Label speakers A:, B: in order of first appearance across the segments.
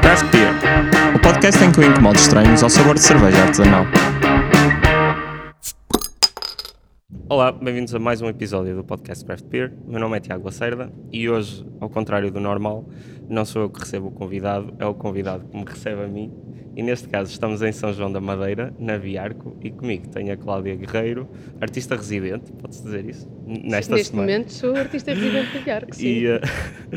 A: Craft Beer, o podcast em que eu incomodo estranhos ao sabor de cerveja artesanal. Olá, bem-vindos a mais um episódio do podcast Craft Beer. O meu nome é Tiago Lacerda e hoje, ao contrário do normal, não sou eu que recebo o convidado, é o convidado que me recebe a mim. E neste caso estamos em São João da Madeira, na Viarco, e comigo tenho a Cláudia Guerreiro, artista residente, pode-se dizer isso? Nesta
B: Neste
A: semana.
B: momento sou artista residente da Viarco, sim.
A: E a,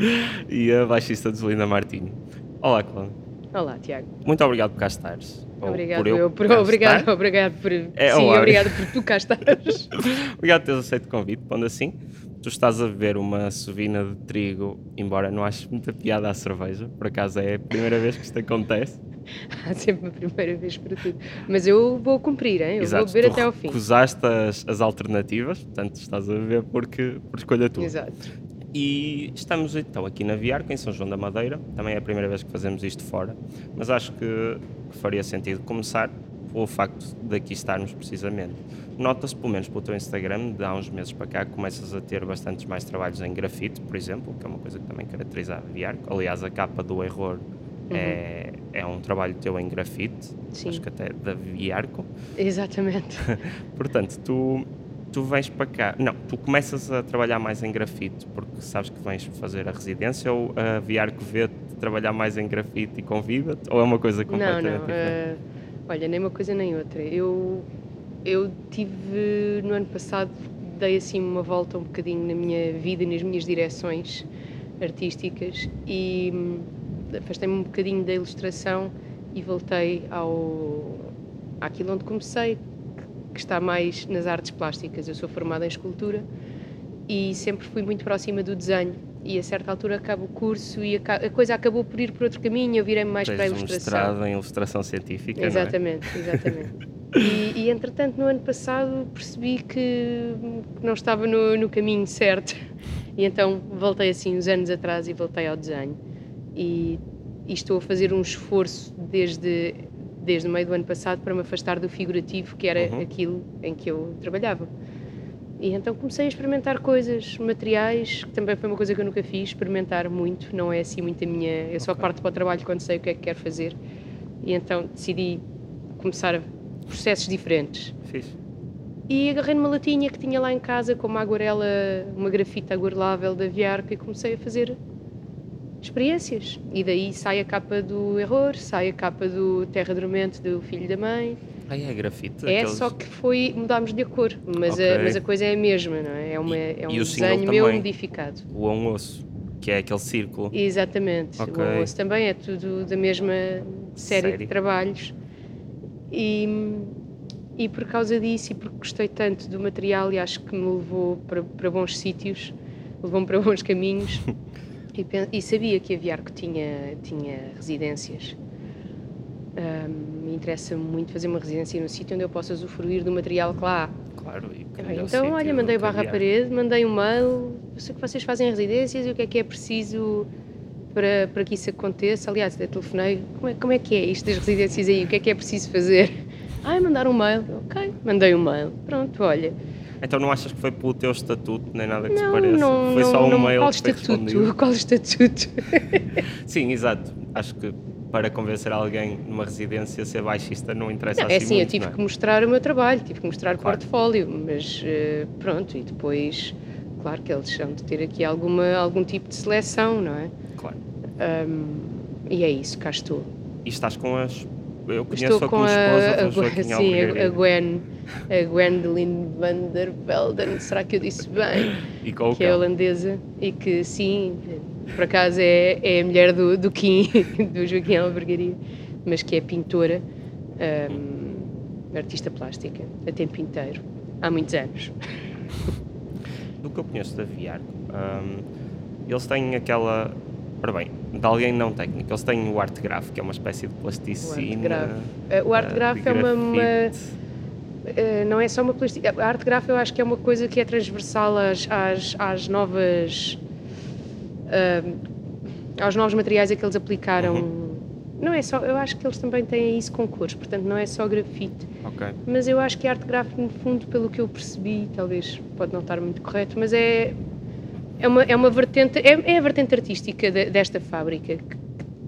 A: e a baixista de Zelinda Martini. Olá, Cláudia.
B: Olá, Tiago.
A: Muito obrigado por cá estares.
B: Obrigado,
A: por eu,
B: eu, por, obrigado,
A: estar.
B: obrigado por.
A: É,
B: sim,
A: olá.
B: obrigado por tu cá estares.
A: Obrigado por teres aceito o convite, pondo assim. Tu estás a beber uma sovina de trigo, embora não aches muita piada à cerveja, por acaso é a primeira vez que isto acontece.
B: Há sempre uma primeira vez para tudo. Mas eu vou cumprir, hein? eu vou beber até ao fim.
A: recusaste as, as alternativas, portanto estás a beber porque, por escolha tua.
B: Exato.
A: E estamos então aqui na Viarco, em São João da Madeira. Também é a primeira vez que fazemos isto fora, mas acho que, faria sentido começar pelo facto de aqui estarmos precisamente. Nota-se, pelo menos pelo teu Instagram, de há uns meses para cá, que começas a ter bastantes mais trabalhos em grafite, por exemplo, que é uma coisa que também caracteriza a Viarco. Aliás, a capa do Error é, é um trabalho teu em grafite,
B: Sim.
A: acho que até da Viarco.
B: Exatamente.
A: Portanto, tu, tu vens para cá. Não, tu começas a trabalhar mais em grafite porque sabes que vens fazer a residência ou a Viarco vê-te trabalhar mais em grafite e convida-te? Ou é uma coisa
B: Não,
A: completamente
B: não.
A: diferente?
B: eh, olha, nem uma coisa nem outra. Eu, eu tive no ano passado, dei assim uma volta um bocadinho na minha vida e nas minhas direções artísticas e hum, afastei-me um bocadinho da ilustração e voltei ao àquilo onde comecei, que- está mais nas artes plásticas. Eu sou formada em escultura e sempre fui muito próxima do desenho. E a certa altura acaba o curso e a coisa acabou por ir por outro caminho, eu virei-me mais para a
A: Tens um
B: ilustração.
A: mestrado em ilustração científica, não é?
B: Exatamente, exatamente. E, e, entretanto, no ano passado percebi que que não estava no, no caminho certo. E então voltei assim uns anos atrás e voltei ao desenho. E, e estou a fazer um esforço desde, desde o meio do ano passado para me afastar do figurativo, que era
A: Uhum.
B: aquilo em que eu trabalhava. E então comecei a experimentar coisas, materiais, que também foi uma coisa que eu nunca fiz, experimentar muito, não é assim muito a minha. Eu só
A: Ok.
B: parto para o trabalho quando sei o que é que quero fazer. E então decidi começar processos diferentes.
A: Fixe.
B: E agarrei numa latinha que tinha lá em casa com uma aguarela, uma grafita aguarelável da Viarco e comecei a fazer experiências. E daí sai a capa do Error, sai a capa do Terra Dormente do Filho da Mãe.
A: Ah, é grafite?
B: É,
A: aqueles-
B: só que foi, mudámos de cor, mas,
A: Ok.
B: a, mas a coisa é a mesma, não é? É, uma, é um
A: e o single
B: desenho meu modificado.
A: O um osso, que é aquele círculo.
B: Exatamente.
A: Ok.
B: O almoço também é tudo da mesma série,
A: Série.
B: de trabalhos. E, e por causa disso e porque gostei tanto do material e acho que me levou para, para bons sítios, levou-me para bons caminhos e, e sabia que a Viarco tinha, tinha residências. Ahm, me interessa muito fazer uma residência num sítio onde eu possa usufruir do material que lá há.
A: Claro. E que melhor
B: Então, olha, mandei barra à parede, mandei um mail, eu sei que vocês fazem residências e o que é que é preciso para, para que isso aconteça. Aliás, até telefonei, como é, como é que é isto das residências aí, o que é que é preciso fazer? Ah, mandar um mail. Ok, mandei um mail. Pronto, olha.
A: Então não achas que foi pelo teu estatuto, nem nada que se
B: Não,
A: pareça?
B: não,
A: foi
B: não,
A: só um
B: não,
A: mail
B: qual
A: que
B: estatuto? Qual estatuto?
A: Sim, exato. Acho que para convencer alguém numa residência a ser baixista não interessa
B: Não,
A: assim
B: é assim, eu tive
A: é?
B: que mostrar o meu trabalho, tive que mostrar
A: Claro.
B: portfólio, mas eh, pronto, e depois, claro que eles são de ter aqui alguma, algum tipo de seleção, não é?
A: Claro.
B: Ahm, e é isso, cá estou.
A: E estás com as... Eu conheço
B: Estou
A: a
B: com
A: como
B: a,
A: esposa
B: a,
A: do Joaquim
B: sim, a, a. Gwen, a Gwendoline van der Velden, será que eu disse bem?
A: E com o
B: que é holandesa e que sim, por acaso é, é a mulher do, do Kim, do Joaquim Albergaria, mas que é pintora, ahm, artista plástica, a tempo inteiro, há muitos anos.
A: Do que eu conheço da Viarco, hum, eles têm aquela... Ora bem, de alguém não técnico, eles têm o arte graph, que é uma espécie de plasticina...
B: Eh, o arte graph
A: de
B: é uma- uma-. Eh, não é só uma plastic... A arte gráfica eu acho que é uma coisa que é transversal às, às, às novas. ahm, aos novos materiais a que eles aplicaram.
A: Uhum.
B: Não é só. Eu acho que eles também têm isso com cores, portanto não é só grafite.
A: Ok.
B: Mas eu acho que a arte gráfica, no fundo, pelo que eu percebi, talvez pode não estar muito correto, mas é. É uma, é uma vertente, é, é a vertente artística de, desta fábrica. Que,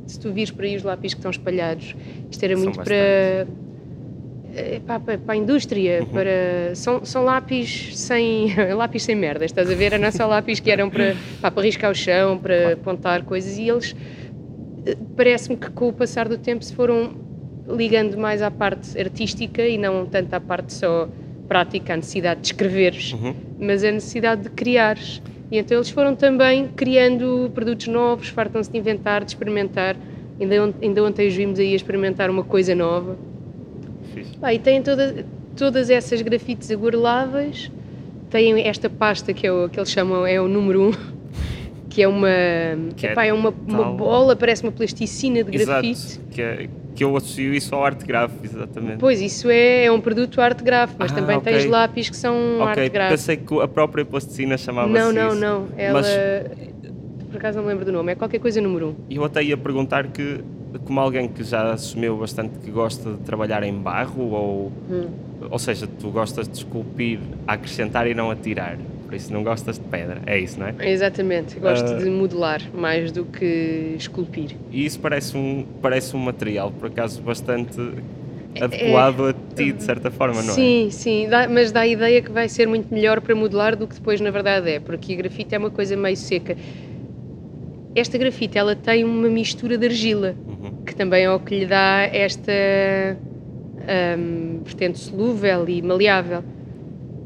B: se tu vires por aí os lápis que estão espalhados, isto era
A: São
B: muito para, eh, para, para, para a indústria,
A: Uhum.
B: para, são, são lápis sem lápis sem merda, estás a ver? Eram só lápis que eram para, pá, para riscar o chão, para apontar coisas e eles eh, parece-me que com o passar do tempo se foram ligando mais à parte artística e não tanto à parte só prática, a necessidade de escreveres,
A: Uhum.
B: mas a necessidade de criares. E então eles foram também criando produtos novos, fartam-se de inventar, de experimentar. Ainda, ont- ainda ontem os vimos aí a experimentar uma coisa nova. Pá, e têm toda, todas essas grafites aguareladas, têm esta pasta que, é o, que eles chamam é o número 1, que é uma,
A: Que é
B: epá, é uma, uma
A: tal-
B: bola, parece uma plasticina de grafite.
A: Exato, que, é- que eu associo isso ao arte gráfico, exatamente.
B: Pois, isso é, é um produto arte gráfico, mas
A: Ah,
B: também
A: ok.
B: tens lápis que são
A: ok,
B: arte gráfico.
A: pensei que a própria plasticina chamava-se
B: Não, não,
A: isso.
B: não. Ela.
A: Mas-
B: Por acaso não me lembro do nome, é qualquer coisa número 1.
A: E eu até ia perguntar que, como alguém que já assumiu bastante que gosta de trabalhar em barro, ou,
B: Hum.
A: ou seja, tu gostas de esculpir a acrescentar e não a tirar, por isso não gostas de pedra, é isso, não é?
B: Exatamente, gosto
A: Ah.
B: de modelar mais do que esculpir.
A: E isso parece um, parece um material, por acaso, bastante adequado a ti, de certa forma, não é?
B: sim, sim, mas dá a ideia que vai ser muito melhor para modelar do que depois na verdade é, porque a grafite é uma coisa meio seca. Esta grafite ela tem uma mistura de argila,
A: Uhum.
B: que também é o que lhe dá esta hum, vertente solúvel e maleável.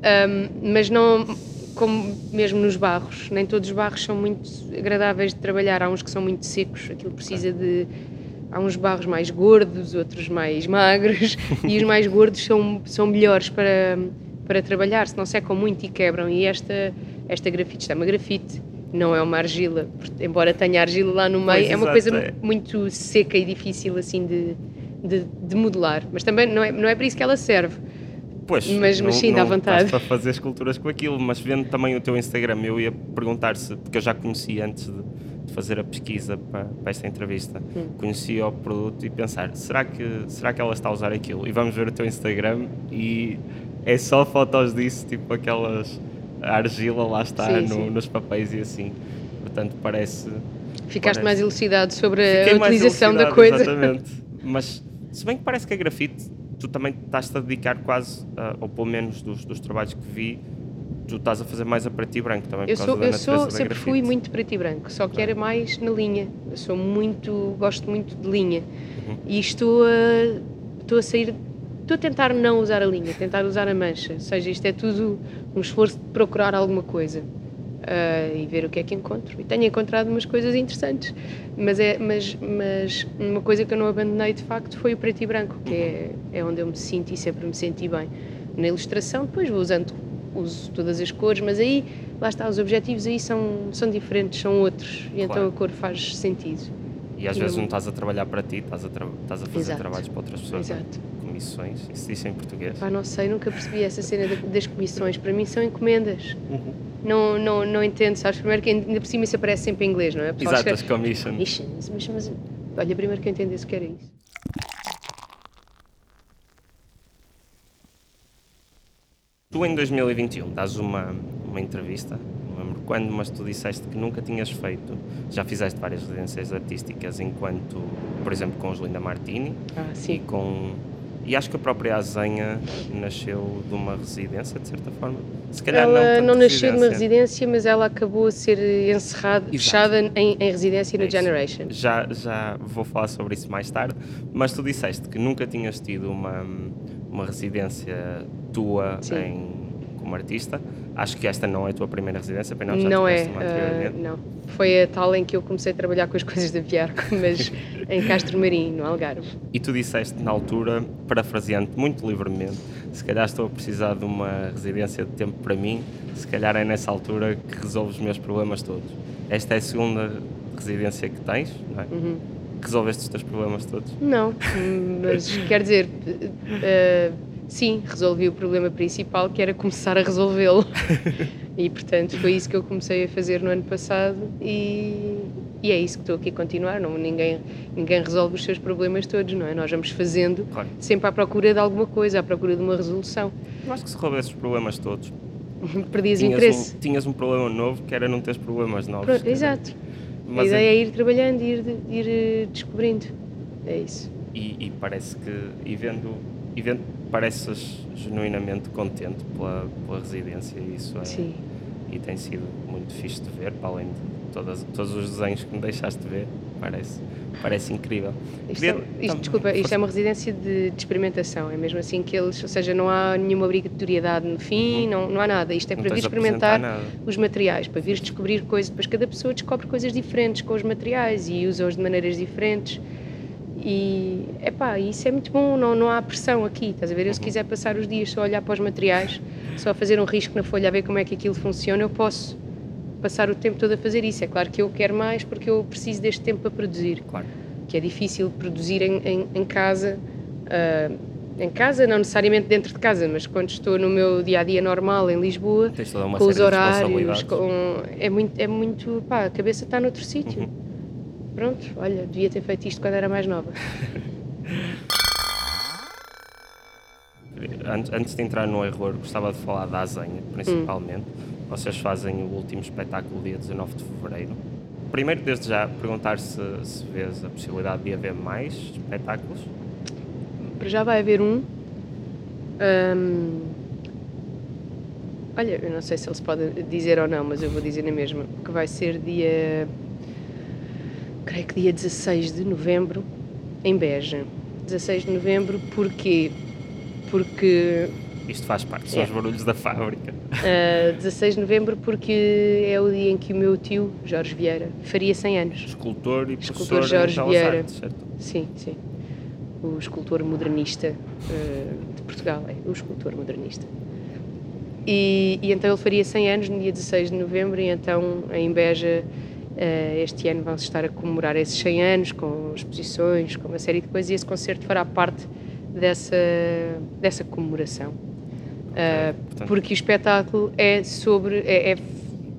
B: Hum, mas não, como mesmo nos barros, nem todos os barros são muito agradáveis de trabalhar. Há uns que são muito secos, aquilo precisa de. Há uns barros mais gordos, outros mais magros, e os mais gordos são, são melhores para, para trabalhar, se não secam muito e quebram. E esta, esta grafite, é uma grafite, não é uma argila, embora tenha argila lá no meio,
A: Pois,
B: é uma
A: exato,
B: coisa
A: é.
B: muito seca e difícil assim de, de, de modelar. Mas também não é, não é para isso que ela serve.
A: Pois,
B: Mas- mas sim, dá vontade.
A: para fazer esculturas com aquilo, mas vendo também o teu Instagram, eu ia perguntar se, porque eu já conheci antes de, de fazer a pesquisa para, para esta entrevista,
B: Hum.
A: conheci o produto e pensar, será que, será que ela está a usar aquilo? E vamos ver o teu Instagram e é só fotos disso, tipo aquelas a argila lá está
B: Sim,
A: no-
B: sim.
A: nos papéis e assim. Portanto, parece.
B: Ficaste
A: Parece.
B: mais elucidado sobre
A: Fiquei
B: a utilização da coisa.
A: Exatamente. Mas, se bem que parece que a grafite, tu também estás-te a dedicar quase, ah, ou pelo menos dos, dos trabalhos que vi, tu estás a fazer mais a preto e branco também.
B: Eu sou, eu sou sempre fui
A: grafite.
B: muito preto e branco, só que era mais na linha. Eu sou muito, gosto muito de linha.
A: Uhum.
B: E estou a, estou a sair, estou a tentar não usar a linha, tentar usar a mancha. Ou seja, isto é tudo um esforço de procurar alguma coisa. Ah, e ver o que é que encontro. E tenho encontrado umas coisas interessantes, mas, é, mas, mas uma coisa que eu não abandonei de facto foi o preto e branco, que é, é onde eu me sinto e sempre me senti bem. Na ilustração, depois vou usando, uso todas as cores, mas aí, lá está, os objetivos aí são, são diferentes, são outros, e então
A: Claro.
B: a cor faz sentido.
A: E às
B: Não-
A: vezes não estás a trabalhar para ti, estás a, tra- estás a fazer
B: Exato.
A: trabalhos para outras pessoas. é?
B: Exato.
A: Comissões, isso disse em português.
B: Pá, não sei, nunca percebi essa cena da- das comissões, para mim são encomendas.
A: Uhum.
B: Não, não, não entendo, sabes? Primeiro que ainda por cima isso aparece sempre em inglês, não é? Pessoal
A: Exato, as commissions.
B: commissions, mas, mas olha, primeiro que eu entendesse o que era isso.
A: Tu em 2021 dás uma, uma entrevista, não lembro quando, mas tu disseste que nunca tinhas feito, já fizeste várias residências artísticas enquanto, por exemplo, com Linda Martini
B: Ah,
A: e com. E acho que a própria Azenha nasceu de uma residência, de certa forma. Se calhar
B: Ela
A: não,
B: não, nasceu de uma
A: residência.
B: mas ela acabou a ser encerrada,
A: Exato.
B: fechada em, em residência
A: É
B: no. Generation.
A: Já, já vou falar sobre isso mais tarde, mas tu disseste que nunca tinhas tido uma, uma residência tua
B: Sim.
A: em, como artista. Acho que esta não é a tua primeira residência, não, já
B: Não é, ah, não. Foi a tal em que eu comecei a trabalhar com as coisas da Viarco, mas em Castro Marim, no Algarve.
A: E tu disseste na altura, parafraseando muito livremente, se calhar estou a precisar de uma residência de tempo para mim, se calhar é nessa altura que resolvo os meus problemas todos. Esta é a segunda residência que tens, não é?
B: Uhum.
A: Resolveste os teus problemas todos?
B: Não, mas quer dizer, eh, sim, resolvi o problema principal, que era começar a resolvê-lo. e portanto foi isso que eu comecei a fazer no ano passado e, e é isso que estou aqui a continuar. Não, ninguém, ninguém resolve os seus problemas todos, não é? Nós vamos fazendo
A: Claro.
B: sempre à procura de alguma coisa, à procura de uma resolução.
A: Eu acho que se resolvesse os problemas todos,
B: perdias
A: tinhas
B: interesse.
A: um, tinhas um problema novo que era não teres problemas novos.
B: Pronto, exato. a
A: Mas
B: ideia é ir trabalhando e ir, ir eh, descobrindo. É isso.
A: e, e parece que, e vendo, e vendo, pareces genuinamente contente pela, pela residência e isso é,
B: Sim.
A: e tem sido muito fixe de ver, para além de todas, todos os desenhos que me deixaste ver, parece, parece incrível.
B: Isto,
A: Queria-
B: é, isto,
A: tam-
B: desculpa, isto é uma residência de, de experimentação, é mesmo assim que eles, ou seja, não há nenhuma obrigatoriedade no fim, não, não há nada. Isto é
A: Não
B: para vir experimentar os materiais, para vir descobrir coisas, depois cada pessoa descobre coisas diferentes com os materiais e usa-os de maneiras diferentes. E epá, isso é muito bom, não, não há pressão aqui, estás a ver? Eu se
A: Uhum.
B: quiser passar os dias só a olhar para os materiais, só a fazer um risco na folha a ver como é que aquilo funciona, eu posso passar o tempo todo a fazer isso. É claro que eu quero mais porque eu preciso deste tempo para produzir
A: Claro.
B: que é difícil produzir em, em, em casa, ah, em casa, não necessariamente dentro de casa, mas quando estou no meu dia a dia normal em Lisboa, com os horários, com, é muito, é muito, pá, a cabeça está noutro sítio.
A: Uhum.
B: Pronto, olha, devia ter feito isto quando era mais nova.
A: Antes, de entrar no horror, gostava de falar da Azenha, principalmente.
B: Hum.
A: Vocês fazem o último espetáculo dia 19 de fevereiro. Primeiro, desde já, perguntar se, se vês a possibilidade de haver mais espetáculos.
B: Para já vai haver um. Ahm, olha, eu não sei se eles podem dizer ou não, mas eu vou dizer na mesma, que vai ser dia. Creio que dia 16 de novembro, em Beja. 16 de novembro, porquê? Porque.
A: Isto faz parte, são
B: É.
A: os barulhos da fábrica.
B: ah, 16 de novembro, porque é o dia em que o meu tio, Jorge Vieira, faria 100 anos.
A: Escultor e
B: Escultor Jorge Vieira.
A: Artes, certo?
B: Sim, sim. O escultor modernista eh, de Portugal, é o escultor modernista. E, e então ele faria 100 anos no dia 16 de novembro, e então em Beja este ano vão-se estar a comemorar esses 100 anos com exposições, com uma série de coisas, e esse concerto fará parte dessa, dessa comemoração. Eh,
A: portanto-
B: porque o espetáculo é sobre. É, é-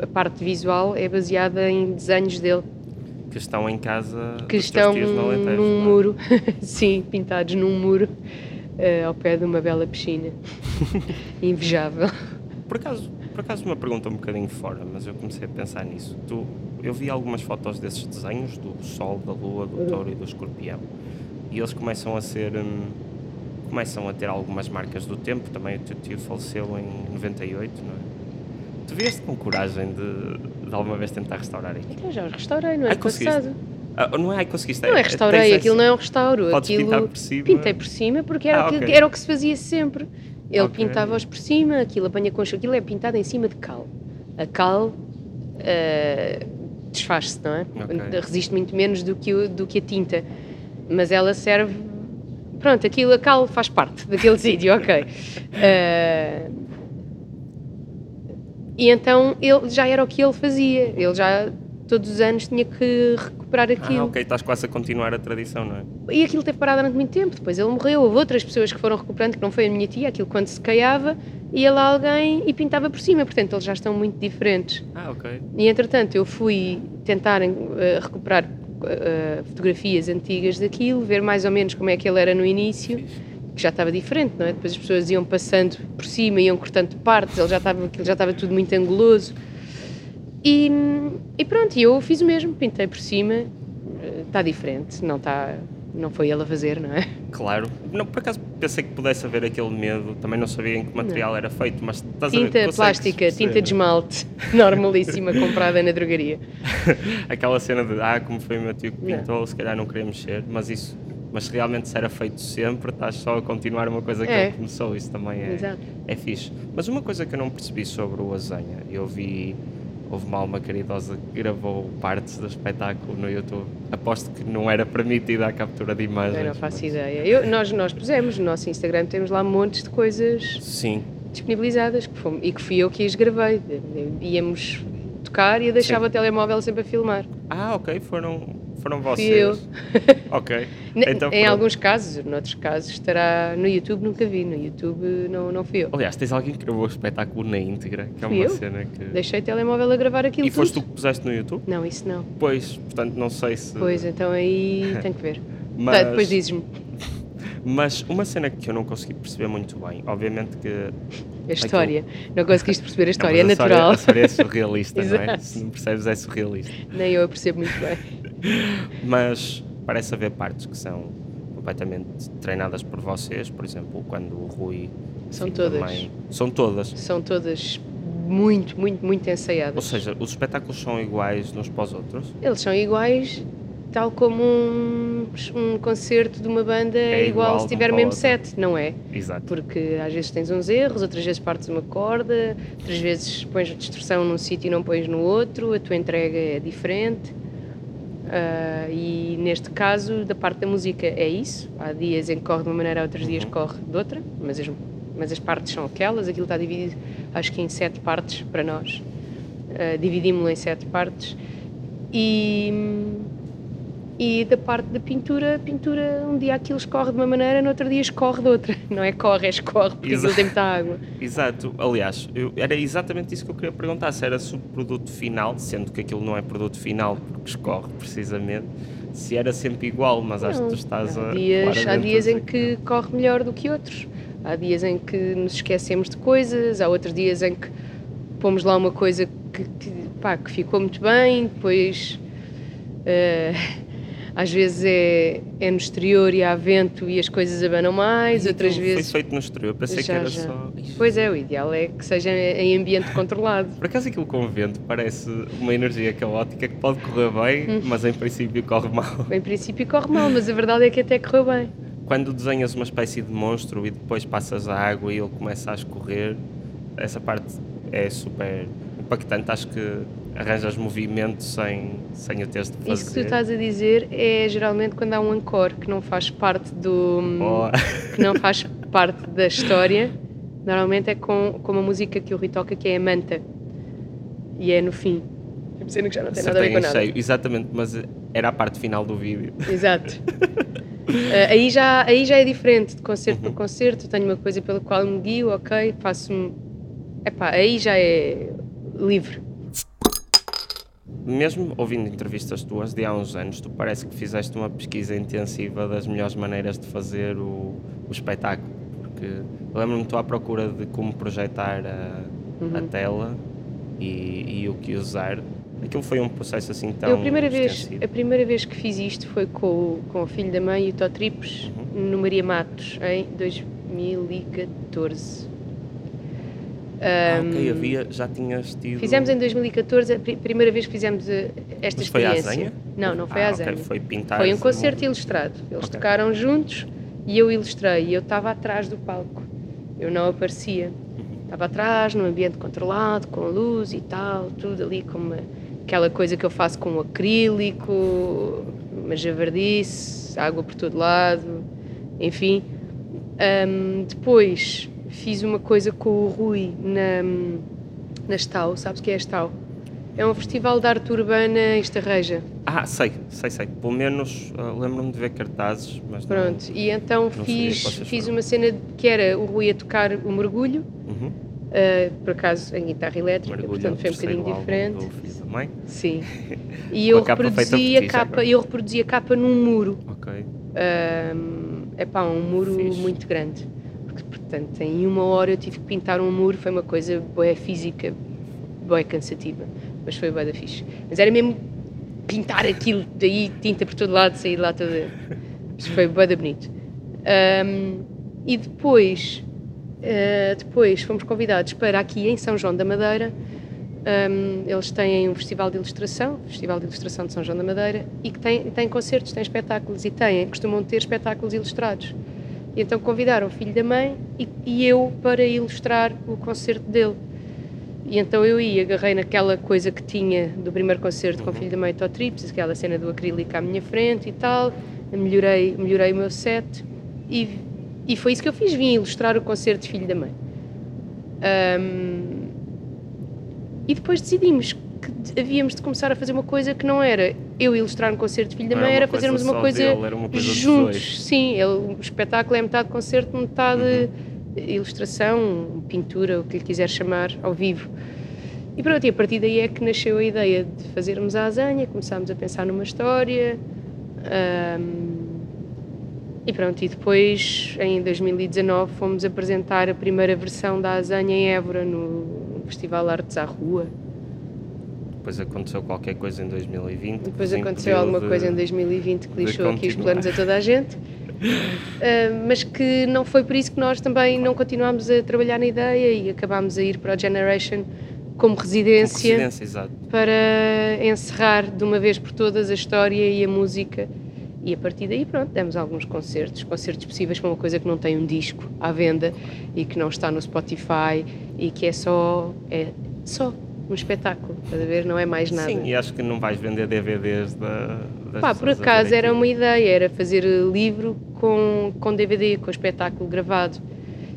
B: a parte visual é baseada em desenhos dele
A: Que estão em casa
B: que estão
A: Alentejo,
B: num
A: não é?
B: muro, sim, pintados num muro, eh, ao pé de uma bela piscina. Invejável.
A: Por acaso, por acaso uma pergunta um bocadinho fora, mas eu comecei a pensar nisso. Tu, eu vi algumas fotos desses desenhos do Sol, da Lua, do Touro e do Escorpião. E eles começam a ser. hum, começam a ter algumas marcas do tempo. Também o teu tio faleceu em 98, não é? Tu vieste com coragem de, de alguma vez tentar restaurar aquilo?
B: Então já os restaurei no
A: Ai,
B: ano
A: conseguiste?
B: passado.
A: Ah, não é ai, conseguiste?
B: Não é restaurei,
A: tens
B: aquilo
A: essa-
B: não é um restauro.
A: Podes
B: aquilo
A: por cima.
B: Pintei por cima porque era,
A: Ah,
B: o que, era o que se fazia sempre. Ele
A: Ok.
B: pintava-os por cima, aquilo apanha com aquilo é pintado em cima de cal. A cal eh, desfaz-se, não é?
A: Ok.
B: Resiste muito menos do que, o- do que a tinta. Mas ela serve. Pronto, aquilo, a cal faz parte daquele sítio, ok. Eh, e então ele já era o que ele fazia. Ele já todos os anos tinha que recuperar aquilo.
A: Ah, ok, estás quase a continuar a tradição, não é?
B: E aquilo teve parado durante muito tempo. Depois ele morreu. Houve outras pessoas que foram recuperando, que não foi a minha tia. Aquilo quando se caiava, ia lá alguém e pintava por cima. Portanto, eles já estão muito diferentes.
A: Ah, ok.
B: E entretanto, eu fui tentar eh, recuperar eh, fotografias antigas daquilo, ver mais ou menos como é que ele era no início, que já estava diferente, não é? Depois as pessoas iam passando por cima, iam cortando partes, ele já estava, aquilo já estava tudo muito anguloso. E, e pronto, eu fiz o mesmo, pintei por cima, eh, está diferente, não está. Não foi ele a fazer, não é?
A: Claro. Não, por acaso pensei que pudesse haver aquele medo, também não sabia em que material era feito, mas estás a ver,
B: Tinta plástica,
A: perceber.
B: tinta de esmalte, normalíssima, comprada na drogaria.
A: Aquela cena de, ah, como foi o meu tio que
B: Não.
A: pintou, se calhar não queria mexer, mas isso, mas realmente se era feito sempre, estás só a continuar uma coisa que
B: É.
A: ele começou, isso também é,
B: Exato.
A: é fixe. Mas uma coisa que eu não percebi sobre o Azenha, eu vi, houve uma alma caridosa que gravou partes do espetáculo no YouTube, aposto que não era permitida a captura de imagens.
B: Não faço
A: mas-
B: ideia. Eu- nós, nós pusemos no nosso Instagram, temos lá montes de coisas
A: Sim,
B: disponibilizadas que fomos- e que fui eu que as gravei. Íamos tocar e eu deixava
A: Sim.
B: o telemóvel sempre a filmar.
A: Ah, ok, foram, foram vocês.
B: Eu.
A: ok. Então
B: em
A: foram-
B: alguns casos, noutros casos estará no YouTube, nunca vi. No YouTube não, não fui eu.
A: Aliás, tens alguém que gravou o espetáculo na íntegra, que é
B: Fui
A: uma
B: eu.
A: cena que.
B: Deixei o telemóvel a gravar aquilo
A: E foste tu
B: tudo.
A: que puseste no YouTube?
B: Não, isso não.
A: Pois, portanto, não sei se.
B: Pois, então aí tem que ver.
A: Mas,
B: Tá, depois dizes-me.
A: Mas uma cena que eu não consegui perceber muito bem, obviamente que.
B: A história. Não conseguiste perceber a história,
A: Não,
B: é
A: a
B: natural.
A: A história é surrealista, não é? Se não percebes, é surrealista.
B: Nem eu a percebo muito bem.
A: Mas parece haver partes que são completamente treinadas por vocês, por exemplo, quando o Rui.
B: São todas.
A: da mãe- são todas.
B: São todas muito, muito, muito
A: Ou
B: ensaiadas.
A: seja, os espetáculos são iguais uns para os outros?
B: Eles são iguais, tal como um, um concerto de uma banda é,
A: É
B: igual,
A: igual
B: se tiver mesmo sete, não é?
A: Exato.
B: Porque às vezes tens uns erros, outras vezes partes uma corda, outras vezes pões a distorção num sítio e não pões no outro, a tua entrega é diferente. Ah, e neste caso, da parte da música, é isso. Há dias em que corre de uma maneira, outros dias que corre de outra, mas as, mas as partes são aquelas. Aquilo está dividido, acho que em sete partes para nós. Ah, Dividimos-lo em sete partes. E, e da parte da pintura, a pintura, um dia aquilo escorre de uma maneira, no outro dia escorre de outra. Não é corre, é escorre, porque aquilo
A: Exato.
B: tem muita água.
A: Exato. Aliás, eu- era exatamente isso que eu queria perguntar: se era se o produto final, sendo que aquilo não é produto final porque escorre precisamente, se era sempre igual, mas acho que tu estás a.
B: há dias, há
A: a
B: dias em que corre melhor do que outros. Há dias em que nos esquecemos de coisas, há outros dias em que pomos lá uma coisa que, que, pá, que ficou muito bem, depois eh, às vezes é, é no exterior e há vento e as coisas abanam mais,
A: "Ai,
B: outras
A: aquilo
B: vezes.
A: Foi feito no exterior, pensei
B: Já,
A: que era
B: já.
A: só.
B: Pois é, o ideal é que seja em ambiente controlado.
A: Por acaso aquilo com o vento parece uma energia caótica que pode correr bem,
B: Hum.
A: mas em princípio corre mal.
B: Em princípio corre mal, mas a verdade é que até correu bem.
A: Quando desenhas uma espécie de monstro e depois passas a água e ele começa a escorrer, essa parte é super impactante. Acho que arranjas movimento sem, sem o teres de fazer.
B: Isso que tu estás a dizer é geralmente quando há um encore que não faz parte do.
A: Oh.
B: que não faz parte da história. Normalmente é com, com uma música que o Rui toca que é a Manta. E é no fim. É cena que já não tem nada a ver
A: Acertei
B: com
A: em
B: nada.
A: cheio, exatamente, mas era a parte final do vídeo.
B: Exato. Ah, aí, já, aí já é diferente, de concerto
A: Uhum.
B: para concerto, tenho uma coisa pela qual me guio, ok, faço-me. Epá, aí já é livre.
A: Mesmo ouvindo entrevistas tuas de há uns anos, tu parece que fizeste uma pesquisa intensiva das melhores maneiras de fazer o, o espetáculo. Porque lembro-me estou à procura de como projetar a,
B: Uhum.
A: a tela e, e o que usar. Aquilo foi um processo assim tão
B: Eu, a, primeira vez, a primeira vez que fiz isto foi com, o- com o filho da mãe e o Tó Trips
A: Uhum.
B: no Maria Matos, em 2014.
A: Ah,
B: Ahm,
A: ok, havia, já tinhas tido...
B: Fizemos em 2014, a pri- primeira vez que fizemos eh, esta
A: Mas foi
B: experiência.
A: Zenha?
B: Não, não foi
A: Ah, ok,
B: Zenha.
A: foi pintar
B: Foi um concerto ilustrado. Eles
A: Ok.
B: tocaram juntos e eu ilustrei. E eu estava atrás do palco. Eu não aparecia. Estava atrás, num ambiente controlado, com luz e tal, tudo ali com aquela coisa que eu faço com um acrílico, uma javardice, água por todo lado, enfim. Ahm, depois fiz uma coisa com o Rui na, na Stau, sabes o que é a Stau? É um festival de arte urbana em Estarreja.
A: Ah, sei, sei, sei. Pelo menos ah, lembro-me de ver cartazes, mas não-
B: Pronto, e então
A: sabia
B: fiz, fiz uma cena que era o Rui a tocar o mergulho,
A: Uhum.
B: ah, por acaso em guitarra elétrica,
A: Mergulho
B: portanto foi um bocadinho diferente.
A: do Filho da Mãe.
B: Sim. E eu reproduzi a capa,
A: agora.
B: eu reproduzi a capa num muro.
A: Ok.
B: é pá, um muro
A: Fixe.
B: muito grande. Portanto, em uma hora eu tive que pintar um muro, foi uma coisa boa física, boa cansativa, mas foi boa da fixe. Mas era mesmo pintar aquilo, daí tinta por todo lado, sair lá toda. Mas foi boa da bonito. Ahm, e depois, ah, depois fomos convidados para aqui em São João da Madeira. ahm, eles têm um festival de ilustração, Festival de Ilustração de São João da Madeira, e que tem, tem concertos, tem espetáculos e têm, costumam ter espetáculos ilustrados. E então convidaram o filho da mãe e, e eu para ilustrar o concerto dele. E então eu ia, agarrei naquela coisa que tinha do primeiro concerto com o filho da mãe Tó Trips, aquela cena do acrílico à minha frente e tal, melhorei, melhorei o meu set e, e foi isso que eu fiz, vim ilustrar o concerto de filho da mãe. Ahm, e depois decidimos que havíamos de começar a fazer uma coisa que não era eu ilustrar um concerto de filho da mãe,
A: era
B: fazermos uma coisa
A: dele, era uma coisa
B: juntos. Sim, ele, o espetáculo é metade concerto, metade ilustração, pintura, o que lhe quiser chamar, ao vivo. E pronto, e a partir daí é que nasceu a ideia de fazermos a asanha, começámos a pensar numa história. ahm, E pronto, e depois em 2019 fomos apresentar a primeira versão da Azanha em Évora no Festival Artes à Rua.
A: Depois aconteceu qualquer coisa em 2020.
B: Depois aconteceu alguma de, coisa em 2020 que lixou aqui os planos a toda a gente. Uh, mas que não foi por isso que nós também não continuámos a trabalhar na ideia e acabámos a ir para a Generation como residência,
A: como residência
B: para encerrar de uma vez por todas a história e a música. E a partir daí, pronto, demos alguns concertos, concertos possíveis para uma coisa que não tem um disco à venda e que não está no Spotify e que é só, é só um espetáculo, estás a ver? Não é mais nada.
A: Sim, e acho que não vais vender DVDs da.
B: Pá, por acaso era uma ideia, era fazer livro com, com DVD, com espetáculo gravado.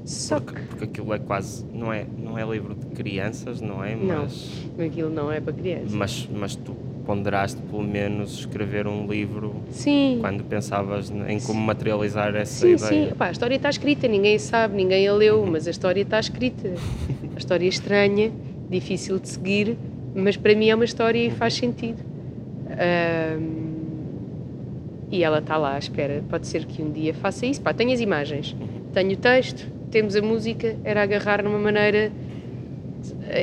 A: Só porque, que... porque aquilo é quase, não é, não é livro de crianças, não é?
B: Mas, não, aquilo não é para crianças.
A: Mas, mas tu ponderaste pelo menos escrever um livro
B: sim.
A: quando pensavas em como materializar essa
B: sim,
A: ideia.
B: Sim, a história está escrita, ninguém sabe, ninguém a leu, mas a história está escrita. A história é estranha, difícil de seguir, mas para mim é uma história e faz sentido. Um, e ela está lá à espera. Pode ser que um dia faça isso. Pá, tenho as imagens, tenho o texto, temos a música, era agarrar numa maneira.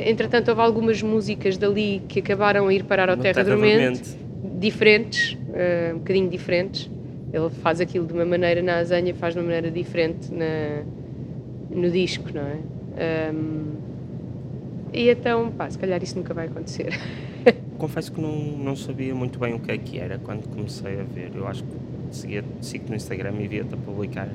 B: Entretanto, houve algumas músicas dali que acabaram a ir parar ao Terra, Terra Dormente, diferentes, uh, um bocadinho diferentes. Ele faz aquilo de uma maneira na Azanha, faz de uma maneira diferente na, no disco, não é? Um, e então, pá, se calhar isso nunca vai acontecer.
A: Confesso que não, não sabia muito bem o que é que era quando comecei a ver. Eu acho que seguia, sigo no Instagram e via-te a publicar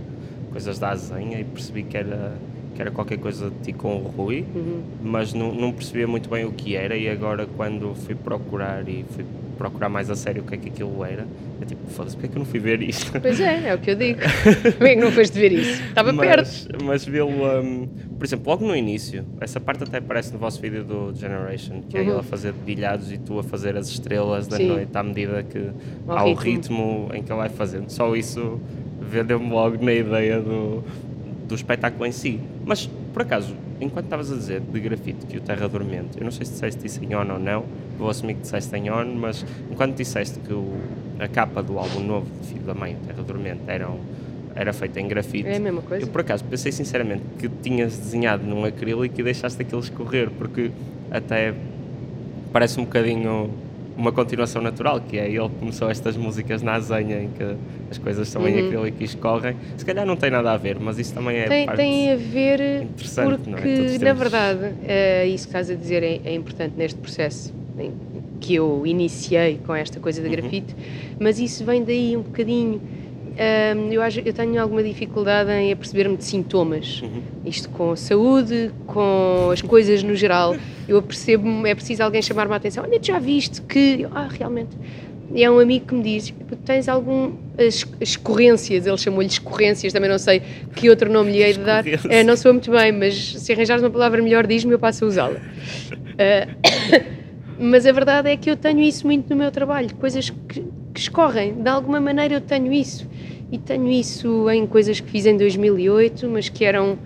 A: coisas da Azenha e percebi que era, que era qualquer coisa de ti com o Rui, uhum. mas não, não percebia muito bem o que era e agora quando fui procurar e fui procurar mais a sério o que é que aquilo era, é tipo, foda-se, porque é que eu não fui ver isto?
B: Pois é, é o que eu digo. Como é que não foste ver isso? Estava
A: mas,
B: perto.
A: Mas vê-lo, um, por exemplo, logo no início, essa parte até aparece no vosso vídeo do Generation, que é uhum. ele a fazer dedilhados e tu a fazer as estrelas da Sim. noite à medida que há o ritmo em que ele vai fazendo. Só isso vendeu-me logo na ideia do, do espetáculo em si. Mas, por acaso, enquanto estavas a dizer de grafite que o Terra Dormente, eu não sei se disseste isso em on ou não, vou assumir que disseste em on, mas enquanto disseste que o, a capa do álbum novo de Filho da Mãe, o Terra Dormente, eram, era feita em grafite.
B: É a mesma coisa.
A: Eu, por acaso, pensei sinceramente que tinhas desenhado num acrílico e deixaste aquilo escorrer, porque até parece um bocadinho uma continuação natural, que é ele começou estas músicas na azenha em que as coisas são uhum. em acrílico e escorrem. Se calhar não tem nada a ver, mas isso também é
B: tem,
A: parte
B: tem a ver porque, não é? na verdade, é, isso que estás a dizer é, é importante neste processo que eu iniciei com esta coisa da uhum. grafite, uhum. mas isso vem daí um bocadinho um, eu, acho, eu tenho alguma dificuldade em aperceber-me de sintomas. Uhum. Isto com a saúde, com as coisas no geral. Eu apercebo-me, é preciso alguém chamar-me a atenção. Olha, já viste que. Eu, ah, realmente. E é um amigo que me diz: tens algum. As, as escorrências, ele chamou-lhe escorrências, também não sei que outro nome lhe hei de dar. É, não sou muito bem, mas se arranjares uma palavra melhor, diz-me, eu passo a usá-la. Uh, mas a verdade é que eu tenho isso muito no meu trabalho, coisas que, que escorrem, de alguma maneira eu tenho isso. E tenho isso em coisas que fiz em 2008, mas que eram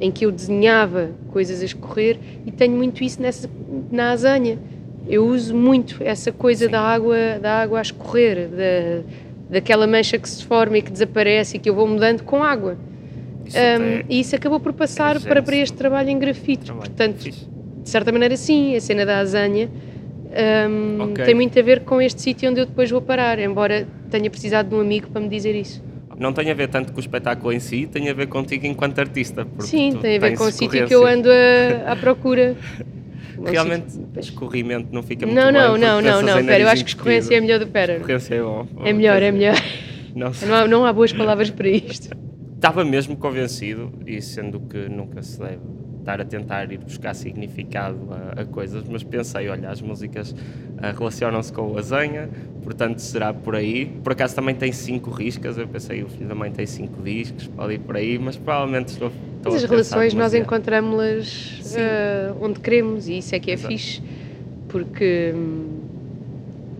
B: em que eu desenhava coisas a escorrer, e tenho muito isso nessa, na azanha. Eu uso muito essa coisa da água, da água a escorrer, da, daquela mancha que se forma e que desaparece e que eu vou mudando com água. Isso um, e isso acabou por passar para, para este trabalho em grafite. Portanto, de certa maneira, sim, a cena da azanha um, okay. tem muito a ver com este sítio onde eu depois vou parar, embora tenha precisado de um amigo para me dizer isso.
A: Não tem a ver tanto com o espetáculo em si, tem a ver contigo enquanto artista.
B: Sim, tem a ver com o sítio que eu ando a, à procura.
A: Realmente, escorrimento não fica muito
B: não,
A: bem.
B: Não, não, não, não, pera, eu acho que escorrência é melhor do pera.
A: Escorrência é bom.
B: É melhor, é melhor. Não, não, há, não há boas palavras para isto.
A: Estava mesmo convencido, e sendo que nunca se deve estar a tentar ir buscar significado a, a coisas, mas pensei, olha, as músicas uh, relacionam-se com o Azenha, portanto será por aí. Por acaso também tem cinco riscas, eu pensei, o filho da mãe tem cinco discos, pode ir por aí, mas provavelmente estou. estou
B: mas as relações nós encontramos-las uh, onde queremos e isso é que é Exato. fixe, porque. Hum,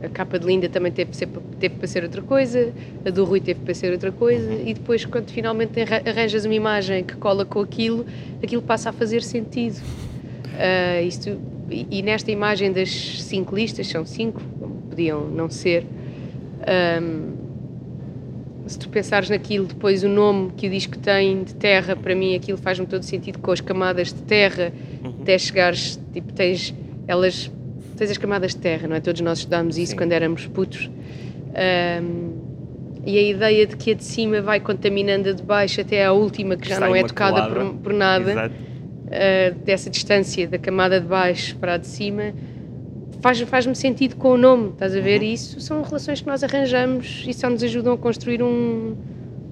B: a capa de Linda também teve, ser, teve para ser outra coisa, a do Rui teve para ser outra coisa, e depois, quando finalmente arranjas uma imagem que cola com aquilo, aquilo passa a fazer sentido. Uh, isto, e, e, nesta imagem das cinco listas, são cinco, podiam não ser, um, se tu pensares naquilo, depois o nome que o disco tem de terra, para mim aquilo faz-me todo sentido com as camadas de terra, uhum. até chegares, tipo, tens elas, tens as camadas de terra, não é? Todos nós estudámos isso Sim. quando éramos putos. Um, e a ideia de que a de cima vai contaminando a de baixo até à última, que já Está não é tocada por, por, nada, uh, dessa distância da camada de baixo para a de cima, faz-me faz sentido com o nome, estás a ver? Uhum. Isso são relações que nós arranjamos e só nos ajudam a construir um,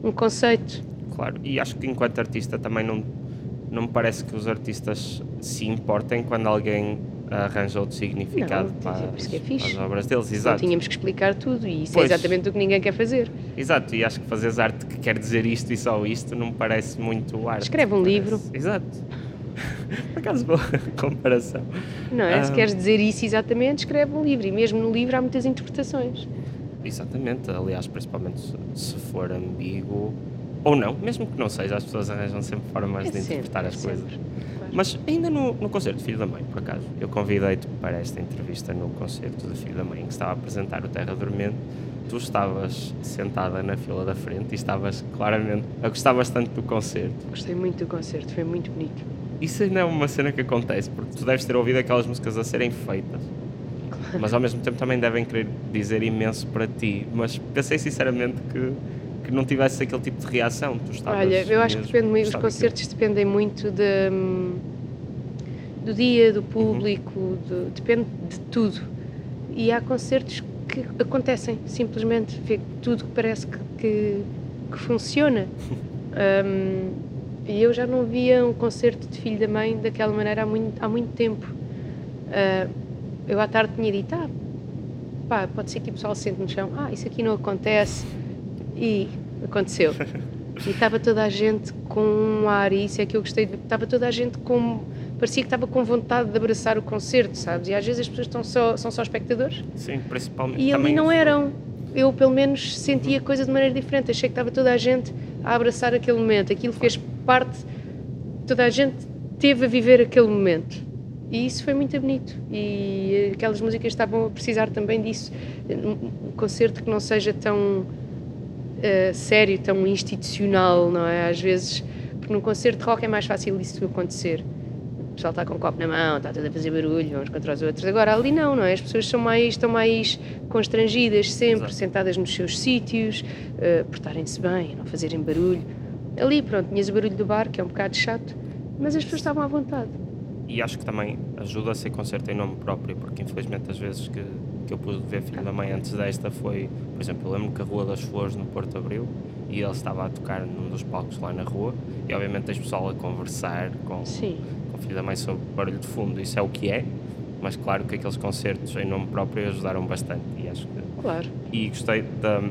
B: um conceito.
A: Claro, e acho que enquanto artista também não, não me parece que os artistas se importem quando alguém arranja outro significado não, para, as, é para, as, obras deles. Exato.
B: Não tínhamos que explicar tudo e isso é pois. é exatamente o que ninguém quer fazer.
A: Exato, e acho que fazeres arte que quer dizer isto e só isto não me parece muito arte.
B: Escreve um
A: parece.
B: livro.
A: Exato. Por acaso, boa comparação.
B: Não é? Se queres dizer isso exatamente, escreve um livro. E mesmo no livro há muitas interpretações.
A: Exatamente. Aliás, principalmente se for ambíguo ou não, mesmo que não seja, as pessoas arranjam sempre formas é de sempre, interpretar as é coisas. Claro. Mas ainda no, no concerto de Filho da Mãe, por acaso, eu convidei-te para esta entrevista no concerto de Filho da Mãe, que estava a apresentar o Terra Dormente. Tu estavas sentada na fila da frente e estavas claramente a gostar bastante do concerto.
B: Gostei muito do concerto, foi muito bonito.
A: Isso ainda é uma cena que acontece, porque tu deves ter ouvido aquelas músicas a serem feitas. Claro. Mas ao mesmo tempo também devem querer dizer imenso para ti. Mas pensei sinceramente que que não tivesse aquele tipo de reação. Tu estavas
B: Olha, eu acho que depende muito, os concertos dependem muito de, do dia, do público, uhum. do, depende de tudo. E há concertos que acontecem, simplesmente, vê tudo que parece que, que, que funciona. um, e eu já não via um concerto de filho da mãe daquela maneira há muito, há muito tempo. Uh, eu à tarde tinha dito, ah, pá, pode ser que o pessoal sente no chão, ah, isso aqui não acontece e aconteceu. E estava toda a gente com um ar, e isso é que eu gostei, estava toda a gente com. parecia que estava com vontade de abraçar o concerto, sabes? E às vezes as pessoas estão só, são só espectadores.
A: Sim, principalmente.
B: E ali não eram. Eu, pelo menos, sentia a uhum. coisa de maneira diferente. Achei que estava toda a gente a abraçar aquele momento. Aquilo fez parte. Toda a gente teve a viver aquele momento. E isso foi muito bonito. E aquelas músicas estavam a precisar também disso. Um concerto que não seja tão uh, sério, tão institucional, não é? Às vezes, porque num concerto de rock é mais fácil isso acontecer. O pessoal está com um copo na mão, está tudo a fazer barulho uns contra os outros. Agora ali não, não é? As pessoas são mais, estão mais constrangidas sempre, Exato. sentadas nos seus sítios, uh, portarem-se bem, não fazerem barulho. Ali, pronto, tinhas o barulho do bar, que é um bocado chato, mas as pessoas estavam à vontade.
A: E acho que também ajuda a ser concerto em nome próprio, porque infelizmente às vezes que que eu pude ver Filho da Mãe antes desta foi, por exemplo, eu lembro que a Rua das Flores no Porto Abril e ele estava a tocar num dos palcos lá na rua e obviamente tens pessoal a conversar com, Sim. com o Filho da Mãe sobre barulho de fundo, isso é o que é, mas claro que aqueles concertos em nome próprio ajudaram bastante e acho que...
B: Claro.
A: E gostei da,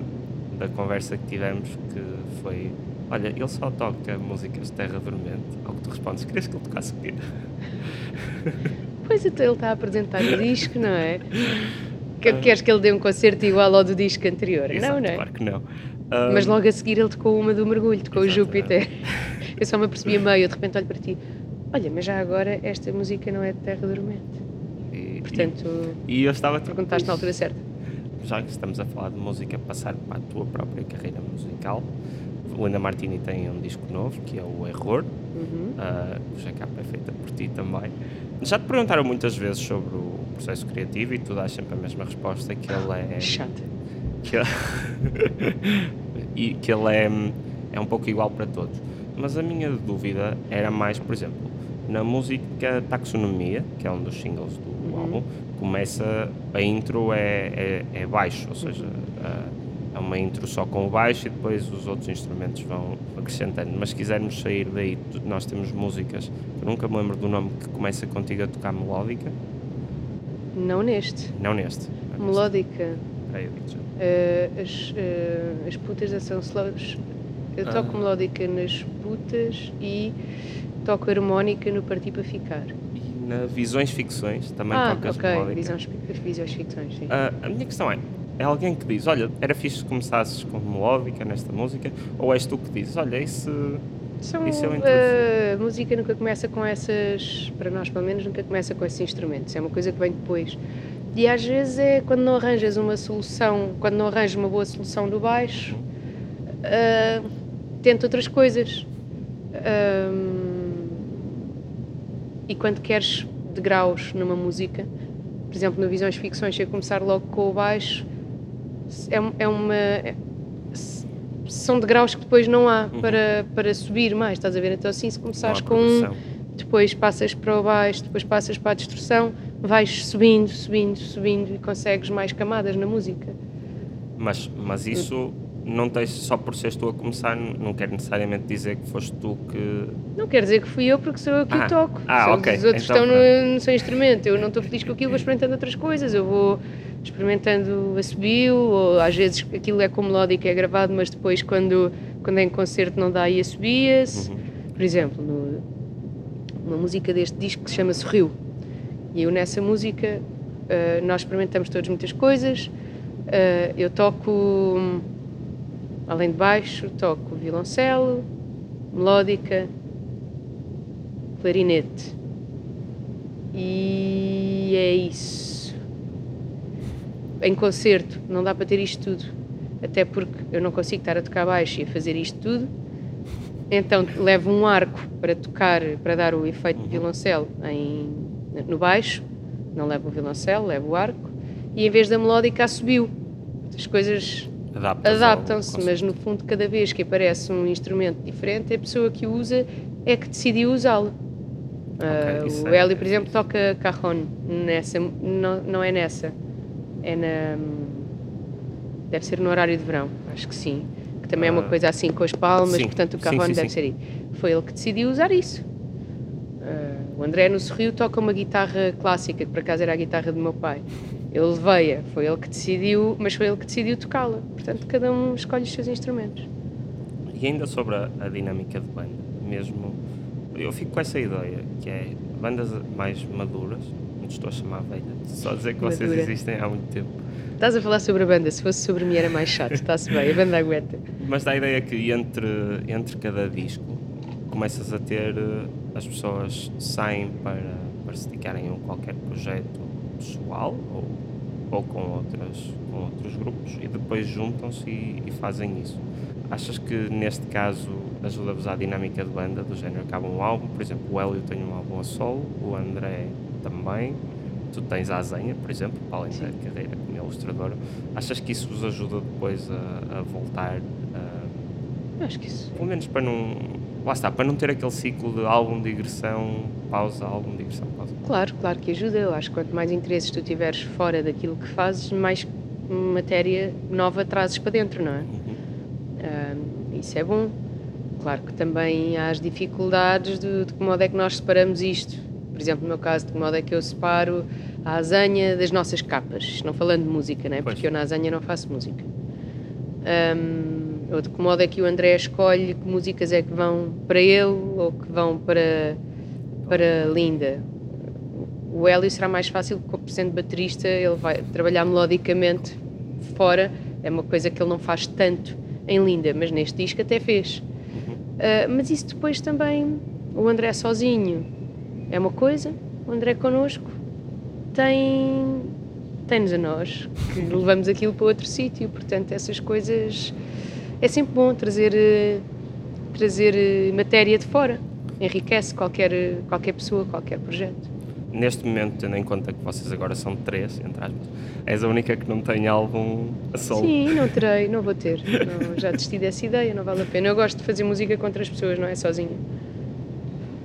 A: da conversa que tivemos, que foi Olha, ele só toca músicas de terra dormente. Ao que tu respondes, querias que ele tocasse o quê?
B: Pois então ele está a apresentar o disco, não é? Que, queres que ele dê um concerto igual ao do disco anterior?
A: Exato,
B: não, não é?
A: Claro que não.
B: Um... Mas logo a seguir ele tocou uma do mergulho, tocou Exato, o Júpiter. É. Eu só me apercebi a meio, de repente olho para ti. Olha, mas já agora esta música não é de Terra Dormente. E, Portanto,
A: e, e eu estava
B: perguntaste na altura certa.
A: Já que estamos a falar de música, passar para a tua própria carreira musical. Linda Martini tem um disco novo que é o Error, uhum. uh, cuja capa é feita por ti também. Já te perguntaram muitas vezes sobre o processo criativo e tu dás sempre a mesma resposta que ele é.
B: Chato.
A: Que ele, e que ele é, é um pouco igual para todos. Mas a minha dúvida era mais, por exemplo, na música Taxonomia, que é um dos singles do uhum. álbum, começa. A intro é, é, é baixo, ou seja. Uhum é uma intro só com o baixo e depois os outros instrumentos vão acrescentando. Mas se quisermos sair daí, nós temos músicas, eu nunca me lembro do nome que começa contigo a tocar melódica.
B: Não neste.
A: Não neste.
B: Não melódica.
A: Eu digo
B: uh, as, uh, as putas da São Slows. Eu toco ah. melódica nas putas e toco harmónica no Partir para Ficar.
A: E na Visões Ficções também
B: ah,
A: tocas
B: okay.
A: melódica?
B: Visões, visões Ficções, sim.
A: Uh, a minha questão é, é alguém que diz, olha, era fixe se começasses com melódica nesta música, ou és tu que dizes, olha, isso,
B: São,
A: isso é
B: uh, A música nunca começa com essas, para nós pelo menos, nunca começa com esses instrumentos, é uma coisa que vem depois. E às vezes é quando não arranjas uma solução, quando não arranjas uma boa solução do baixo, uh, tento outras coisas. Um, e quando queres degraus numa música, por exemplo, no Visões Ficções, se eu começar logo com o baixo, é, é uma. É, são degraus que depois não há uhum. para, para subir mais, estás a ver? Então, assim, se começares com um, depois passas para o baixo, depois passas para a distorção, vais subindo, subindo, subindo e consegues mais camadas na música.
A: Mas, mas isso não tens só por seres tu a começar, não quer necessariamente dizer que foste tu que.
B: Não quer dizer que fui eu, porque sou eu que
A: ah,
B: toco.
A: Ah, ok.
B: Os outros então, estão no, no seu instrumento. Eu não estou feliz com aquilo, vou experimentando outras coisas. Eu vou experimentando a subiu, ou às vezes aquilo é com melódica, é gravado, mas depois quando, quando é em concerto não dá e assobia-se. Uhum. Por exemplo, no, uma música deste disco que se chama Sorriu. E eu nessa música uh, nós experimentamos todas muitas coisas. Uh, eu toco Além de baixo, toco violoncelo, melódica, clarinete. E é isso. Em concerto não dá para ter isto tudo, até porque eu não consigo estar a tocar baixo e a fazer isto tudo. Então levo um arco para tocar, para dar o efeito de violoncelo em, no baixo, não levo o violoncelo, levo o arco, e em vez da melódica subiu. As coisas adaptam-se, mas no fundo, cada vez que aparece um instrumento diferente, a pessoa que o usa é que decidiu usá-lo. Okay, uh, o Hélio, por exemplo, toca cajon nessa, não, não é nessa, é na. Deve ser no horário de verão, acho que sim. Que também é uma ah. coisa assim com as palmas, sim. portanto o cajon deve sim. ser aí. Foi ele que decidiu usar isso. Uh, o André no Sorrio toca uma guitarra clássica, que por acaso era a guitarra do meu pai. Eu levei-a, foi ele que decidiu, mas foi ele que decidiu tocá-la. Portanto, cada um escolhe os seus instrumentos.
A: E ainda sobre a, a, dinâmica de banda, mesmo, eu fico com essa ideia, que é bandas mais maduras, estou a chamar velha, só dizer que vocês Madura. existem há muito tempo.
B: Estás a falar sobre a banda, se fosse sobre mim era mais chato, está-se bem, a banda aguenta.
A: Mas dá a ideia que entre, entre cada disco começas a ter, eh, as pessoas saem para, para se dedicarem a qualquer projeto pessoal ou, ou com, outras, com outros grupos e depois juntam-se e, e, fazem isso. Achas que neste caso ajuda-vos à dinâmica de banda, do género acaba um álbum, por exemplo, o Hélio tem um álbum a solo, o André também, tu tens a Azenha, por exemplo, para além da carreira como ilustradora. Achas que isso vos ajuda depois a, a voltar?
B: A, Acho que isso.
A: Pelo menos para não lá está, para não ter aquele ciclo de álbum, digressão, pausa, álbum, digressão, pausa.
B: Claro, claro que ajuda. Eu acho que quanto mais interesses tu tiveres fora daquilo que fazes, mais matéria nova trazes para dentro, não é? Uhum. Uh, isso é bom. Claro que também há as dificuldades de, de que modo é que nós separamos isto. Por exemplo, no meu caso, de que modo é que eu separo a azanha das nossas capas. Não falando de música, não é? Porque eu na azanha não faço música. Um, ou de que modo é que o André escolhe que músicas é que vão para ele ou que vão para, para Linda. O Hélio será mais fácil, sendo baterista, ele vai trabalhar melodicamente fora, é uma coisa que ele não faz tanto em Linda, mas neste disco até fez. Uh, mas isso depois também, o André sozinho é uma coisa, o André connosco tem tem-nos a nós, que levamos aquilo para outro sítio, portanto essas coisas é sempre bom trazer, eh, trazer eh, matéria de fora. Enriquece qualquer, qualquer pessoa, qualquer projeto.
A: Neste momento, tendo em conta que vocês agora são três, entre aspas, és a única que não tem álbum a solo.
B: Sim, não terei, não vou ter. Não, já desisti dessa ideia, não vale a pena. Eu gosto de fazer música com outras pessoas, não é sozinha.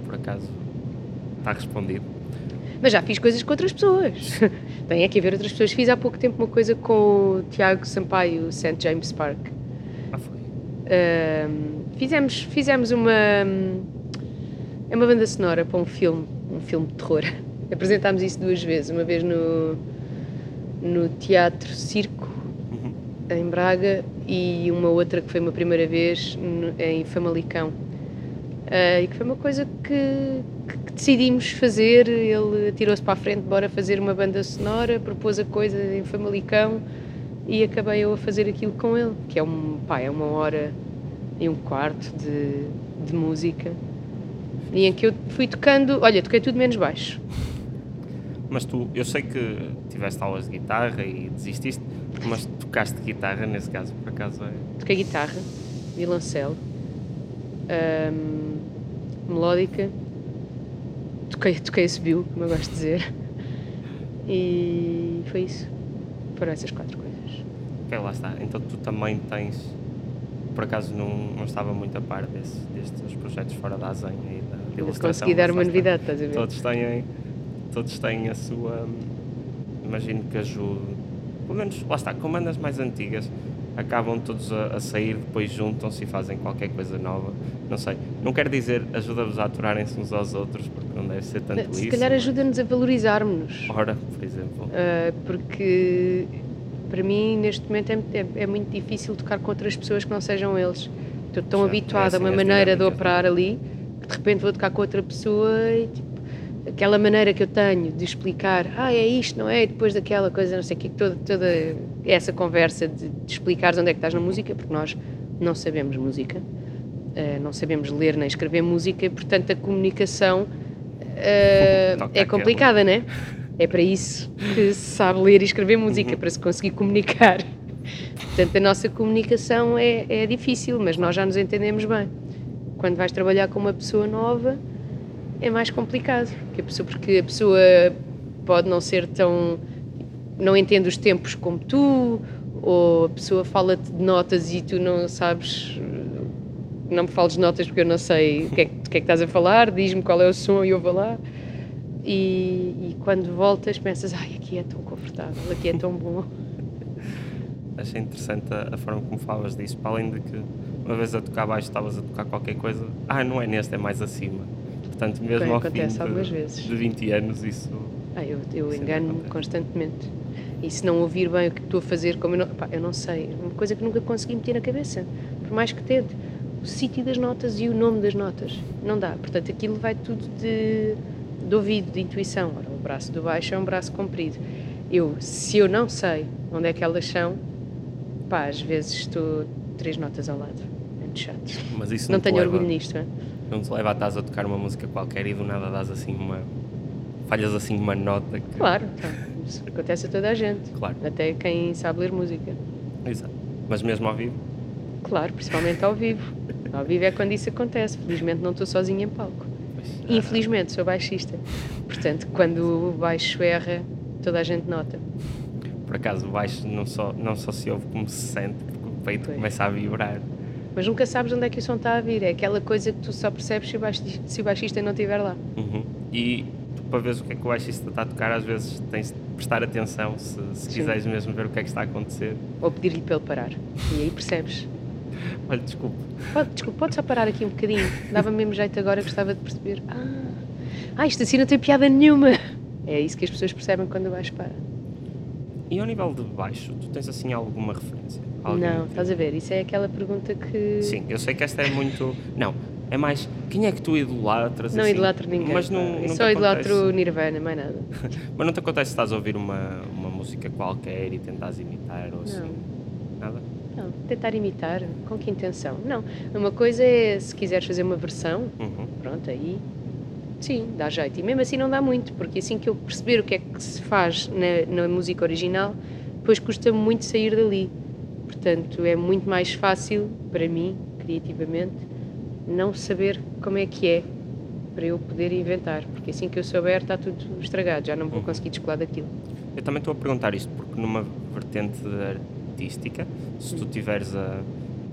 A: Por acaso, está respondido.
B: Mas já fiz coisas com outras pessoas. Tem aqui a ver outras pessoas. Fiz há pouco tempo uma coisa com o Tiago Sampaio, St. James Park Uh, fizemos, fizemos uma. É uma banda sonora para um filme, um filme de terror. Apresentámos isso duas vezes, uma vez no, no Teatro Circo, uhum. em Braga, e uma outra que foi uma primeira vez no, em Famalicão. Uh, e que foi uma coisa que, que, decidimos fazer. Ele tirou-se para a frente, bora fazer uma banda sonora, propôs a coisa em Famalicão e acabei eu a fazer aquilo com ele, que é um pá, é uma hora e um quarto de, de música e em que eu fui tocando, olha, toquei tudo menos baixo.
A: Mas tu, eu sei que tiveste aulas de guitarra e desististe, mas tocaste guitarra nesse caso, por acaso é?
B: Toquei guitarra. violoncelo, um, melódica, toquei, toquei subiu, como eu gosto de dizer, e foi isso. Foram essas quatro coisas.
A: Ok, lá está. Então tu também tens, por acaso não, não estava muito a par desse, destes projetos fora da azenha e da, da ilustração.
B: Consegui dar uma novidade, estás a ver?
A: Todos têm, todos têm a sua. Imagino que ajude. Pelo menos, lá está, com bandas mais antigas, acabam todos a, a sair, depois juntam-se e fazem qualquer coisa nova. Não sei. Não quero dizer ajuda-vos a aturarem-se uns aos outros, porque não deve ser tanto
B: Se
A: isso.
B: calhar
A: mas-
B: ajuda-nos a valorizarmos.
A: Ora, por exemplo.
B: Uh, porque para mim neste momento é, é- é muito difícil tocar com outras pessoas que não sejam eles. Estou tão
A: Já,
B: habituada
A: é
B: a uma
A: assim, as
B: maneira de operar ali que de repente vou tocar com outra pessoa e tipo, aquela maneira que eu tenho de explicar, ah, é isto, não é? E depois daquela coisa, não sei o que, toda, toda essa conversa de, de explicares onde é que estás na música, porque nós não sabemos música, uh, não sabemos ler nem escrever música, e portanto a comunicação uh, é complicada, né? É para isso que se sabe ler e escrever música,
A: Uhum.
B: para se conseguir comunicar. Portanto, a nossa comunicação é, é difícil, mas nós já nos entendemos bem. Quando vais trabalhar com uma pessoa nova, é mais complicado, porque a pessoa, porque a pessoa pode não ser tão. não entende os tempos como tu, ou a pessoa fala-te de notas e tu não sabes. Não me fales de notas porque eu não sei o que é que, que, é que estás a falar, diz-me qual é o som e eu vou lá. E, e quando voltas pensas, ai, aqui é tão confortável, aqui é tão bom.
A: Achei interessante a, a forma como falas disso, para além de que uma vez a tocar baixo estavas a tocar qualquer coisa, ah, não é neste, é mais acima. Portanto, mesmo
B: Bem,
A: ao
B: acontece
A: fim
B: algumas
A: de,
B: vezes.
A: de 20 anos, isso
B: Ah, eu eu
A: Sempre
B: engano-me constantemente. E se não ouvir bem o que estou a fazer, como eu não, pá, eu não sei, é uma coisa que nunca consegui meter na cabeça, por mais que tente. O sítio das notas e o nome das notas, não dá. Portanto, aquilo vai tudo de, de ouvido, de intuição. Ora, o braço do baixo é um braço comprido. Eu, se eu não sei onde é que elas são, pá, às vezes estou três notas ao lado. É muito chato.
A: Mas isso
B: Não
A: não, te
B: tenho
A: leva,
B: orgulho nisto, é?
A: Não te leva a estás a tocar uma música qualquer e do nada dás assim uma. falhas assim uma nota que.
B: Claro, então, isso acontece a toda a gente.
A: Claro.
B: Até quem sabe ler música.
A: Exato. Mas mesmo ao vivo,
B: Claro, principalmente ao vivo. Ao vivo é quando isso acontece. Felizmente não estou sozinha em palco. Infelizmente sou baixista. Portanto, quando o baixo erra, toda a gente nota.
A: por acaso o baixo não só, não só se ouve como se sente, porque o peito
B: Pois.
A: começa a vibrar.
B: Mas nunca sabes onde é que o som está a vir. É aquela coisa que tu só percebes se o baixista, se o baixista não estiver lá.
A: Uhum. E tu, para ver o que é que o baixista está a tocar, às vezes tens de prestar atenção se, se quiseres mesmo ver o que é que está a acontecer.
B: Ou pedir-lhe para ele parar. E aí percebes.
A: Olha, desculpe,
B: Pode, desculpa, pode só parar aqui um bocadinho. Dava mesmo jeito agora, gostava de perceber. Ah, ah, isto assim não tem piada nenhuma. É isso que as pessoas percebem quando o baixo para.
A: E ao nível de baixo, tu tens assim alguma referência? Alguém
B: Não, estás a ver? Isso é aquela pergunta que.
A: Sim, eu sei que esta é muito. Não, é mais. Quem é que tu idolatras?
B: Não
A: assim?
B: idolatro ninguém.
A: Mas não, não te
B: só idolatro
A: acontece-
B: Nirvana, mais nada.
A: Mas não te acontece se estás a ouvir uma, uma música qualquer e tentas imitar ou assim? Nada?
B: Não, tentar imitar, com que intenção? Não. Uma coisa é se quiseres fazer uma versão,
A: Uhum.
B: pronto, aí sim, dá jeito. E mesmo assim não dá muito, porque assim que eu perceber o que é que se faz na, na música original, depois custa-me muito sair dali. Portanto, é muito mais fácil para mim, criativamente, não saber como é que é para eu poder inventar, porque assim que eu souber está tudo estragado, já não vou
A: Uhum.
B: conseguir descolar daquilo.
A: Eu também estou a perguntar isto porque numa vertente artística, se tu tiveres a.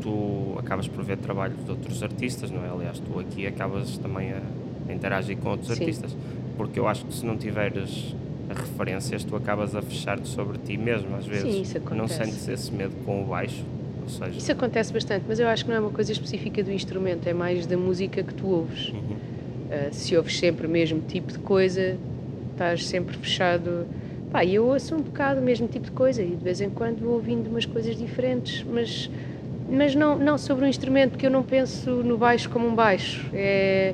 A: tu acabas por ver trabalhos de outros artistas, não é? Aliás, tu aqui acabas também a, a interagir com outros
B: Sim.
A: artistas. Porque eu acho que se não tiveres referências, tu acabas a fechar-te sobre ti mesmo, às vezes.
B: Sim, isso
A: Não
B: acontece.
A: sentes esse medo com o baixo, ou seja.
B: Isso acontece bastante, mas eu acho que não é uma coisa específica do instrumento, é mais da música que tu ouves.
A: Uhum.
B: Uh, se ouves sempre o mesmo tipo de coisa, estás sempre fechado. Pá, eu ouço um bocado o mesmo tipo de coisa e de vez em quando vou ouvindo umas coisas diferentes, mas, mas não, não sobre um instrumento, porque eu não penso no baixo como um baixo. É,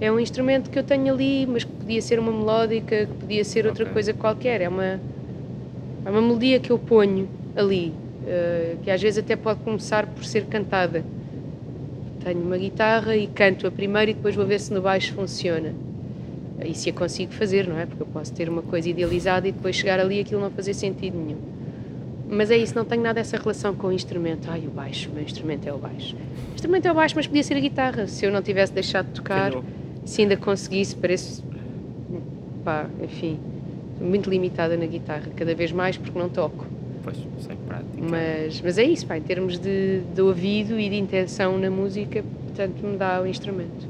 B: é um instrumento que eu tenho ali, mas que podia ser uma melódica, que podia ser outra
A: Ok.
B: coisa qualquer. É uma, é uma melodia que eu ponho ali, uh, que às vezes até pode começar por ser cantada. Tenho uma guitarra e canto a primeira e depois vou ver se no baixo funciona. E se a consigo fazer, não é? Porque eu posso ter uma coisa idealizada e depois chegar ali e aquilo não fazer sentido nenhum. Mas é isso, não tenho nada essa relação com o instrumento. Ai, o baixo, o meu instrumento é o baixo. O instrumento é o baixo, mas podia ser a guitarra. Se eu não tivesse deixado de tocar, se ainda conseguisse, parece. Pá, enfim, muito limitada na guitarra, cada vez mais porque não toco.
A: Pois, sem prática.
B: Mas, mas é isso, pá, em termos de, de ouvido e de intenção na música, portanto, me dá o instrumento.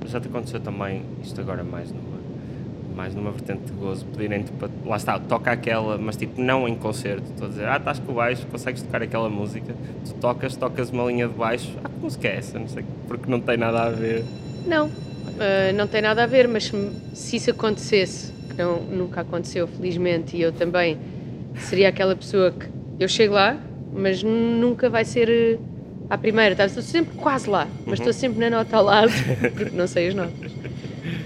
A: Mas já te aconteceu também, isto agora mais numa, mais numa vertente de gozo, pedirem-te para. Lá está, toca aquela, mas tipo, não em concerto. Estou a dizer, ah, estás com o baixo, consegues tocar aquela música, tu tocas, tocas uma linha de baixo, ah, que música é essa? Não sei, porque não tem nada a ver.
B: Não, ah, não tem nada a ver, mas se, isso acontecesse, que não, nunca aconteceu, felizmente, e eu também seria aquela pessoa que eu chego lá, mas nunca vai ser eh, à primeira, tá? estou sempre quase lá, mas estou sempre na nota ao lado, porque não sei as notas.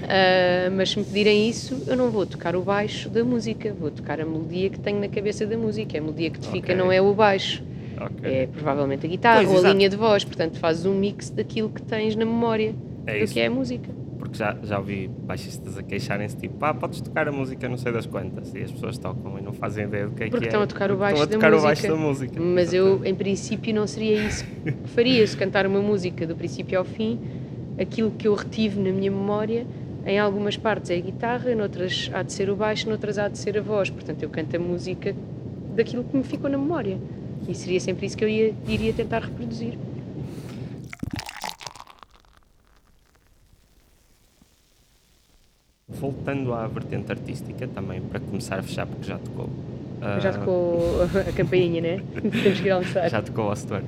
B: Ah, mas se me pedirem isso, eu não vou tocar o baixo da música, vou tocar a melodia que tenho na cabeça da música. A melodia que te fica
A: Ok.
B: não é o baixo,
A: Ok.
B: é provavelmente a guitarra
A: Pois,
B: ou a
A: exato.
B: linha de voz. Portanto, fazes um mix daquilo que tens na memória
A: É
B: do
A: isso.
B: que é a música.
A: Porque já, já ouvi baixistas a queixarem-se, tipo, ah, podes tocar a música não sei das quantas. E as pessoas tocam e não fazem ideia do que é
B: Porque
A: que é.
B: estão a tocar o baixo
A: estão a
B: da
A: tocar o
B: música.
A: baixo da música.
B: Mas eu,
A: Exatamente.
B: em princípio, não seria isso que faria. Se cantar uma música do princípio ao fim, aquilo que eu retive na minha memória, em algumas partes é a guitarra, noutras há de ser o baixo, noutras há de ser a voz. Portanto, eu canto a música daquilo que me ficou na memória. E seria sempre isso que eu ia, iria tentar reproduzir.
A: Voltando à vertente artística, também para começar a fechar, porque já tocou. ah,
B: Já tocou a campainha, né? Temos que ir almoçar.
A: Já tocou ao setor.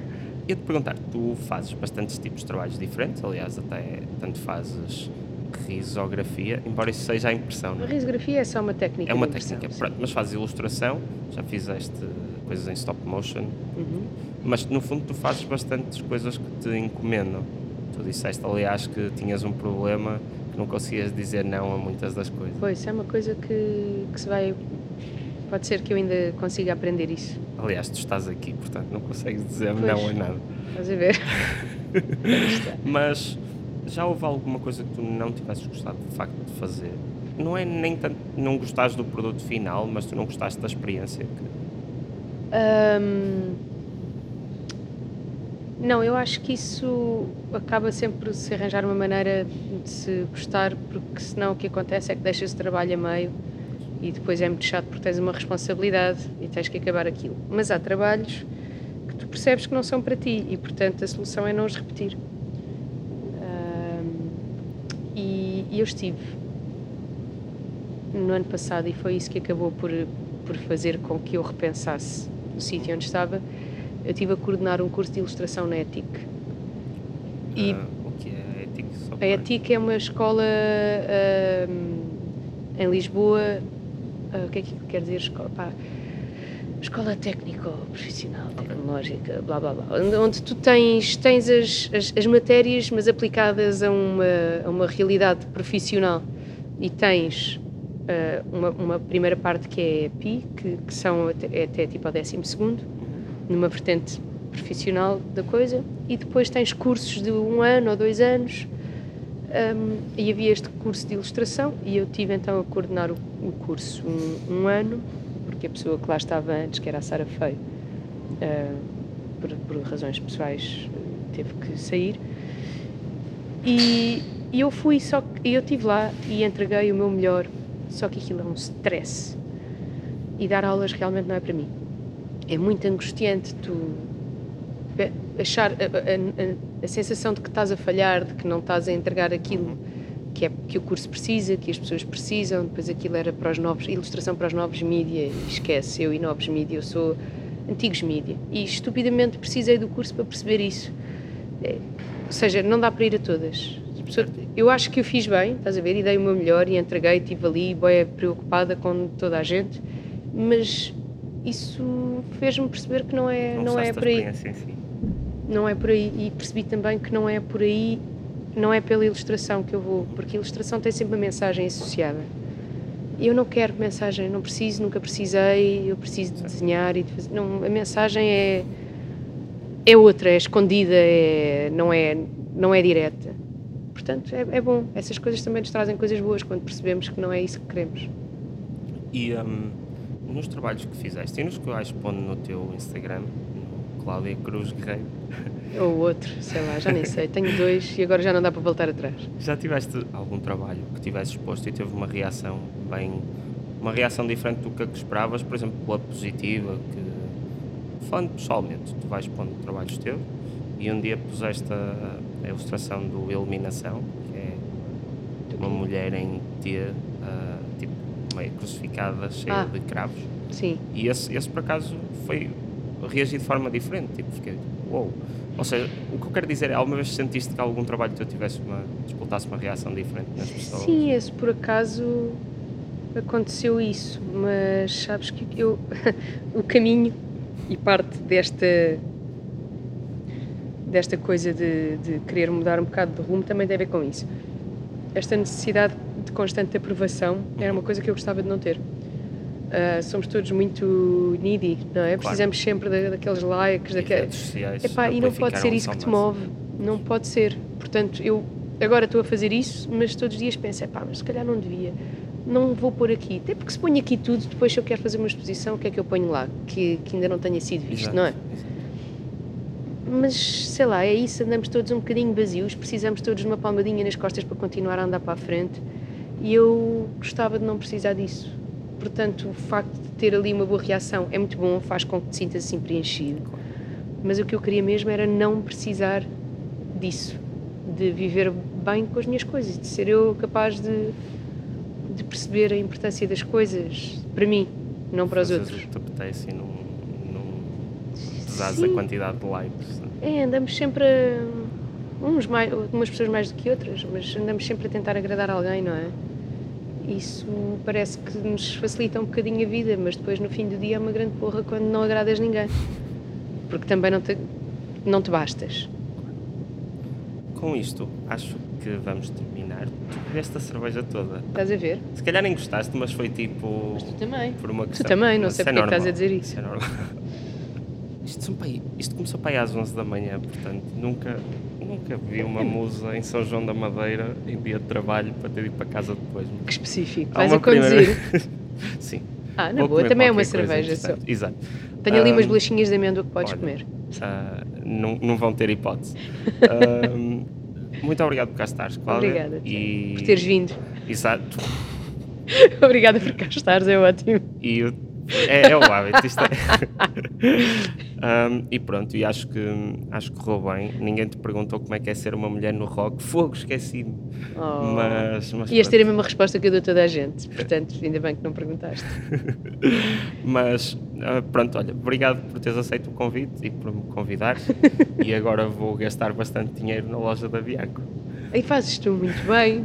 A: Ia-te perguntar, tu fazes bastantes tipos de trabalhos diferentes, aliás, até tanto fazes risografia, embora isso seja a impressão,
B: A
A: não é?
B: risografia é só uma técnica.
A: É uma técnica, pronto, mas fazes ilustração, já fizeste coisas em stop motion,
B: Uhum.
A: mas no fundo tu fazes bastantes coisas que te encomendam. Tu disseste, aliás, que tinhas um problema que não conseguias dizer não a muitas das coisas.
B: Pois, é uma coisa que, que se vai. Pode ser que eu ainda consiga aprender isso.
A: Aliás, tu estás aqui, portanto não consegues dizer
B: Pois.
A: não a nada.
B: Estás a ver?
A: Mas já houve alguma coisa que tu não tivesses gostado de facto de fazer? Não é nem tanto não gostares do produto final, mas tu não gostaste da experiência que
B: Hum, não, eu acho que isso acaba sempre por se arranjar uma maneira de se gostar, porque senão o que acontece é que deixas o trabalho a meio e depois é muito chato porque tens uma responsabilidade e tens que acabar aquilo. Mas há trabalhos que tu percebes que não são para ti e, portanto, a solução é não os repetir. E, e eu estive no ano passado e foi isso que acabou por, por fazer com que eu repensasse o sítio onde estava. Eu estive a coordenar um curso de ilustração na ETIC. E
A: ah, o que é ético só
B: a ETIC é uma escola hum, em Lisboa. ah, o que é que quer dizer escola? Pá, escola técnico-profissional, tecnológica, blá blá blá. Onde, tu tens, tens as, as, as matérias, mas aplicadas a uma, a uma realidade profissional. E tens ah, uma, uma primeira parte que é PI, que, que são até, é até tipo ao décimo segundo, numa vertente profissional da coisa, e depois tens cursos de um ano ou dois anos, um, e havia este curso de ilustração, e eu tive então a coordenar o, o curso um, um ano, porque a pessoa que lá estava antes, que era a Sara Feio, ah, por, por razões pessoais, teve que sair. E, e eu fui, só que eu estive lá e entreguei o meu melhor, só que aquilo é um stress. E dar aulas realmente não é para mim. É muito angustiante tu achar a, a- a- sensação de que estás a falhar, de que não estás a entregar aquilo que, é, que o curso precisa, que as pessoas precisam. Depois aquilo era para os novos, ilustração para os novos mídia, esquece, eu e novos mídia, eu sou antigos mídia. E estupidamente precisei do curso para perceber isso. É, ou seja, não dá para ir a todas. Pessoas- eu acho que eu fiz bem, estás a ver, e dei o meu melhor e entreguei, estive ali, bem preocupada com toda a gente, mas isso fez-me perceber que não é, não, é
A: gostaste da
B: por aí.
A: experiência em si.
B: Não é por aí. E percebi também que não é por aí, não é pela ilustração que eu vou, porque a ilustração tem sempre uma mensagem associada. Eu não quero mensagem, não preciso, nunca precisei, eu preciso de desenhar e de fazer. Não, a mensagem é, é outra, é escondida, é, não, é, não é direta. Portanto, é, é bom. Essas coisas também nos trazem coisas boas quando percebemos que não é isso que queremos.
A: E hum, nos trabalhos que fizeste e nos que vais pondo no teu Instagram, no Cláudia Cruz Guerreiro,
B: Ou outro, sei lá, já nem sei. Tenho dois e agora já não dá para voltar atrás.
A: já tiveste algum trabalho que tivesse exposto e teve uma reação bem. uma reação diferente do que a que esperavas, por exemplo, pela positiva, que falando pessoalmente, tu vais pondo trabalhos teus e um dia puseste a, a ilustração do Iluminação, que é uma mulher em T, meio crucificada, cheia
B: Ah.
A: de cravos.
B: Sim.
A: E esse, esse por acaso foi. reagi de forma diferente. Tipo, fiquei. Uou! Ou seja, o que eu quero dizer é, alguma vez sentiste que algum trabalho teu tivesse uma. disputasse uma reação diferente nas pessoas?
B: Sim, esse por acaso aconteceu isso, mas sabes que eu o caminho e parte desta desta coisa de, de querer mudar um bocado de rumo também tem a ver com isso. Esta necessidade de constante aprovação era uma coisa que eu gostava de não ter. Ah, somos todos muito needy, não é? Precisamos sempre da- daqueles likes, daquele...
A: redes sociais
B: Epá, e não pode ser isso que te move. Não pode ser. Portanto, eu agora estou a fazer isso, mas todos os dias penso, epá, mas se calhar não devia. Não vou pôr aqui. Até porque se ponho aqui tudo, depois se eu quero fazer uma exposição, o que é que eu ponho lá? Que, que ainda não tenha sido visto,
A: Exato,
B: não é?
A: exato.
B: Mas sei lá, é isso, andamos todos um bocadinho vazios, precisamos todos de uma palmadinha nas costas para continuar a andar para a frente. E eu gostava de não precisar disso. Portanto, o facto de ter ali uma boa reação é muito bom, faz com que te sintas assim preenchido. Mas o que eu queria mesmo era não precisar disso, de viver bem com as minhas coisas, de ser eu capaz de, de perceber a importância das coisas para mim, não para os
A: Fazes
B: outros.
A: te apetece e não, não pesares a quantidade de likes.
B: É, andamos sempre a, uns mais, umas pessoas mais do que outras, mas andamos sempre a tentar agradar alguém, não é? Isso parece que nos facilita um bocadinho a vida, mas depois no fim do dia é uma grande porra quando não agradas ninguém. Porque também não te, não te bastas.
A: Com isto, acho que vamos terminar. Tu bebeste a cerveja toda.
B: Estás a ver?
A: Se calhar nem gostaste, mas foi tipo.
B: Mas tu também.
A: Por uma questão.
B: também, não sei
A: isso é
B: porque é estás a dizer isso.
A: é normal. Isto, são isto começou para aí às 11 da manhã, portanto, nunca, nunca vi uma musa em São João da Madeira em dia de trabalho para ter de ir para casa depois.
B: Que específico.
A: Há
B: Vais a conduzir.
A: primeira- Sim.
B: Ah, na boa, também é uma cerveja só.
A: Exato.
B: Tenho ali umas
A: Ahm,
B: bolachinhas de amêndoa que podes
A: olha,
B: comer.
A: ah, não, não vão ter hipótese. Muito obrigado por cá estares, Cláudia.
B: Obrigada
A: E...
B: por teres vindo.
A: Exato.
B: Obrigada por cá estares, é ótimo.
A: E o- é, é o hábito, isto é. Ahm, e pronto, e acho que, acho que correu bem. Ninguém te perguntou como é que é ser uma mulher no rock. Fogo, esqueci-me.
B: Oh.
A: Mas, mas,
B: Ias ter a mesma resposta que eu dou a toda a gente, portanto, ainda bem que não perguntaste.
A: Mas, ah, pronto, olha, obrigado por teres aceito o convite e por me convidar. e agora vou gastar bastante dinheiro na loja da Bianco.
B: Aí fazes tu muito bem.